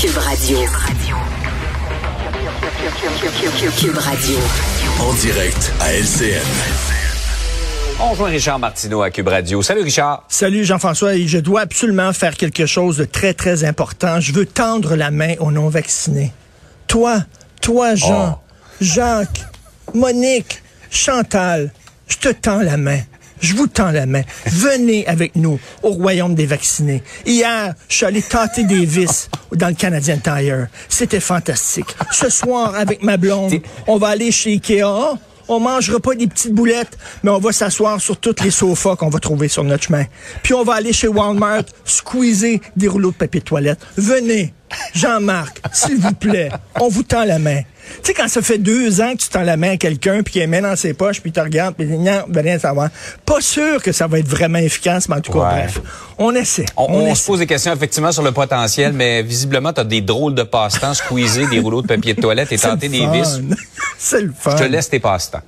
Cube Radio. Cube Radio. En direct à LCN. On rejoint Richard Martineau à Cube Radio. Salut Richard. Salut Jean-François. Et je dois absolument faire quelque chose de très, très important. Je veux tendre la main aux non-vaccinés. Toi, toi, Jean, Jacques, Monique, Chantal, je te tends la main. Je vous tends la main. Venez avec nous au royaume des vaccinés. Hier, je suis allé tâter des vis dans le Canadian Tire. C'était fantastique. Ce soir, avec ma blonde, on va aller chez Ikea. On mangera pas des petites boulettes, mais on va s'asseoir sur tous les sofas qu'on va trouver sur notre chemin. Puis on va aller chez Walmart, squeezer des rouleaux de papier de toilette. Venez, Jean-Marc, s'il vous plaît, on vous tend la main. Tu sais, quand ça fait deux ans que tu tends la main à quelqu'un, puis qu'il met dans ses poches, puis tu regardes, puis non, ben rien savoir. Pas sûr que ça va être vraiment efficace, mais en tout cas, Ouais. bref, on essaie. On, on on se pose des questions effectivement sur le potentiel, mais visiblement, tu as des drôles de passe-temps, squeezer des rouleaux de papier de toilette et tenter des vis. C'est le fun. Je te laisse tes passe-temps.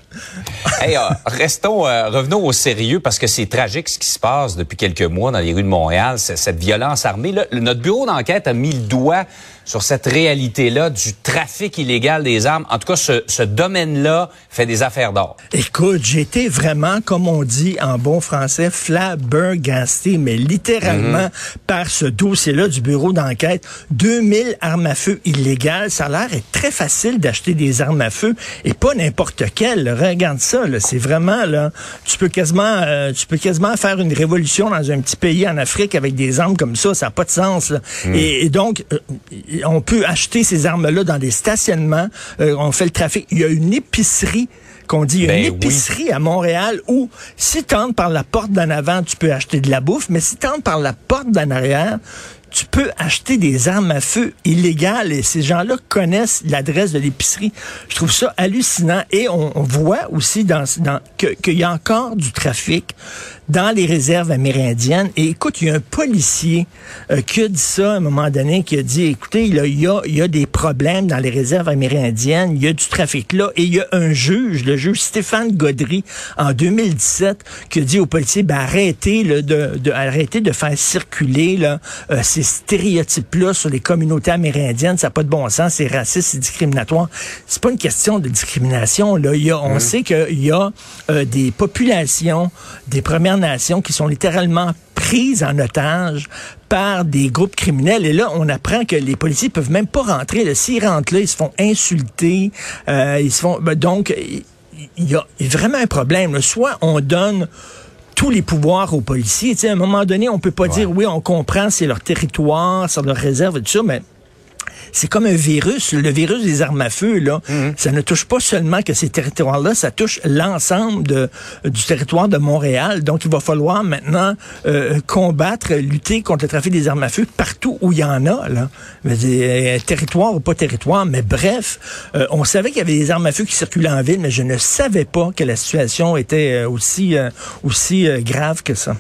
Hey, euh, restons, euh, revenons au sérieux parce que c'est tragique ce qui se passe depuis quelques mois dans les rues de Montréal, cette violence armée. Là, notre bureau d'enquête a mis le doigt sur cette réalité-là du trafic illégal des armes. En tout cas, ce, ce domaine-là fait des affaires d'or. Écoute, j'ai été vraiment, comme on dit en bon français, flabbergasté, mais littéralement par ce dossier-là du bureau d'enquête. 2000 armes à feu illégales. Ça a l'air très facile d'acheter des armes à feu et pas n'importe quelles. Regarde ça, C'est vraiment, là, tu peux quasiment, euh, tu peux quasiment faire une révolution dans un petit pays en Afrique avec des armes comme ça. Ça n'a pas de sens, là. Et, et donc, euh, on peut acheter ces armes-là dans des stationnements. Euh, on fait le trafic. Il y a une épicerie qu'on dit, il y a Ben une oui. épicerie à Montréal où si tu entres par la porte d'en avant, tu peux acheter de la bouffe, mais si tu entres par la porte d'en arrière, tu peux acheter des armes à feu illégales et ces gens-là connaissent l'adresse de l'épicerie. Je trouve ça hallucinant et on, voit aussi dans, dans qu'il y a encore du trafic dans les réserves amérindiennes. Et écoute, il y a un policier euh, qui a dit ça à un moment donné, qui a dit, écoutez, il y a, des problèmes dans les réserves amérindiennes, il y a du trafic là, et il y a un juge, le juge Stéphane Gaudry, en 2017, qui a dit aux policiers, ben, arrêtez, de, arrêtez de faire circuler là, euh, stéréotypes-là sur les communautés amérindiennes, ça n'a pas de bon sens, c'est raciste, c'est discriminatoire. C'est pas une question de discrimination. Là. Il y a, on sait qu'il y a euh, des populations, des Premières Nations qui sont littéralement prises en otage par des groupes criminels. Et là, on apprend que les policiers peuvent même pas rentrer. S'ils rentrent là, ils se font insulter. euh, ils se font ben, donc il y a vraiment un problème. Soit on donne tous les pouvoirs aux policiers. Tu sais, à un moment donné, on peut pas dire oui, on comprend, c'est leur territoire, c'est leur réserve et tout ça, mais c'est comme un virus. Le virus des armes à feu, là, ça ne touche pas seulement que ces territoires-là, ça touche l'ensemble du territoire de Montréal. Donc, il va falloir maintenant euh, combattre, lutter contre le trafic des armes à feu partout où il y en a. Là. Dire, euh, territoire ou pas territoire, mais bref, euh, on savait qu'il y avait des armes à feu qui circulaient en ville, mais je ne savais pas que la situation était aussi, euh, aussi grave que ça.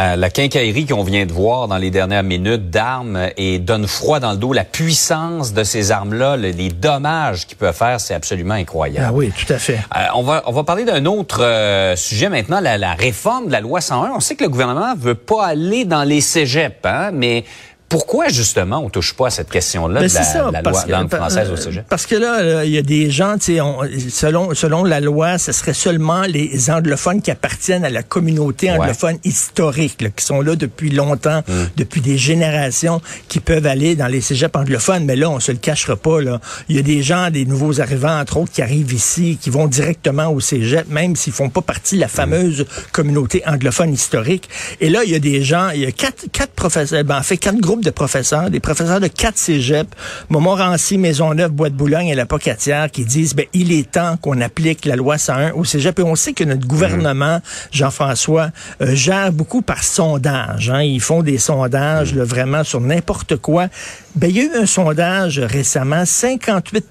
Euh, la quincaillerie qu'on vient de voir dans les dernières minutes d'armes et donne froid dans le dos. La puissance de ces armes-là, le- les dommages qu'ils peuvent faire, c'est absolument incroyable. Ah oui, tout à fait. Euh, on va on va parler d'un autre euh, sujet maintenant, la, la réforme de la loi 101. On sait que le gouvernement veut pas aller dans les cégeps, hein, mais pourquoi justement on touche pas à cette question-là Ben, de la, ça, la parce loi que- langue française au euh, cégep? Parce que là, il y a des gens, tu sais, on- selon, selon la loi, ce serait seulement les anglophones qui appartiennent à la communauté Ouais. anglophone historique, là, qui sont là depuis longtemps, Hmm. depuis des générations, qui peuvent aller dans les cégeps anglophones. Mais là, on se le cachera pas. Là. Il y a des gens, des nouveaux arrivants, entre autres, qui arrivent ici, qui vont directement au cégep, même s'ils font pas partie de la fameuse communauté anglophone historique. Et là, il y a des gens, il y a quatre, quatre professeurs, ben, en fait, quatre groupes de professeurs, des professeurs de quatre cégeps, Montmorency, Maisonneuve, Bois-de-Boulogne et la Pocatière, qui disent, ben, il est temps qu'on applique la loi 101 au cégep. Et on sait que notre gouvernement, Jean-François, euh, gère beaucoup par sondage. Hein. Ils font des sondages, là, vraiment, sur n'importe quoi. Ben, il y a eu un sondage récemment, 58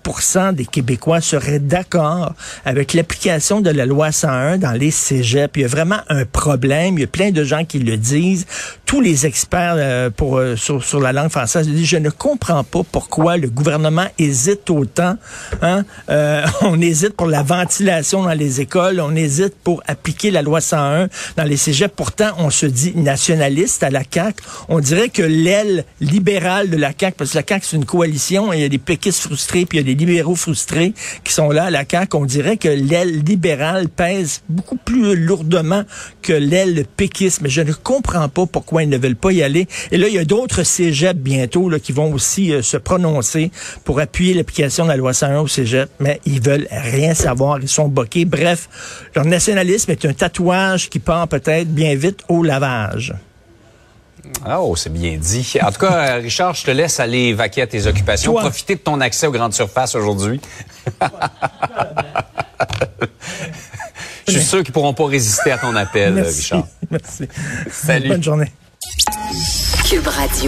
des Québécois seraient d'accord avec l'application de la loi 101 dans les cégeps. Il y a vraiment un problème. Il y a plein de gens qui le disent. Tous les experts euh, pour, euh, sur, sur, la langue française. Je ne comprends pas pourquoi le gouvernement hésite autant. Hein? Euh, on hésite pour la ventilation dans les écoles, on hésite pour appliquer la loi 101 dans les cégeps. Pourtant, on se dit nationaliste à la CAQ. On dirait que l'aile libérale de la CAQ, parce que la CAQ, c'est une coalition, et il y a des péquistes frustrés, puis il y a des libéraux frustrés qui sont là à la CAQ. On dirait que l'aile libérale pèse beaucoup plus lourdement que l'aile péquiste. Mais je ne comprends pas pourquoi ils ne veulent pas y aller. Et là, il y a d'autres cégeps bientôt là, qui vont aussi euh, se prononcer pour appuyer l'application de la loi 101 au cégep, mais ils veulent rien savoir. Ils sont boqués. Bref, leur nationalisme est un tatouage qui part peut-être bien vite au lavage. Oh, c'est bien dit. En tout cas, euh, Richard, je te laisse aller vaquer à tes occupations. Toi. Profiter de ton accès aux grandes surfaces aujourd'hui. je suis sûr qu'ils pourront pas résister à ton appel, Merci. Richard. Merci. Salut. Bonne journée. Cube Radio.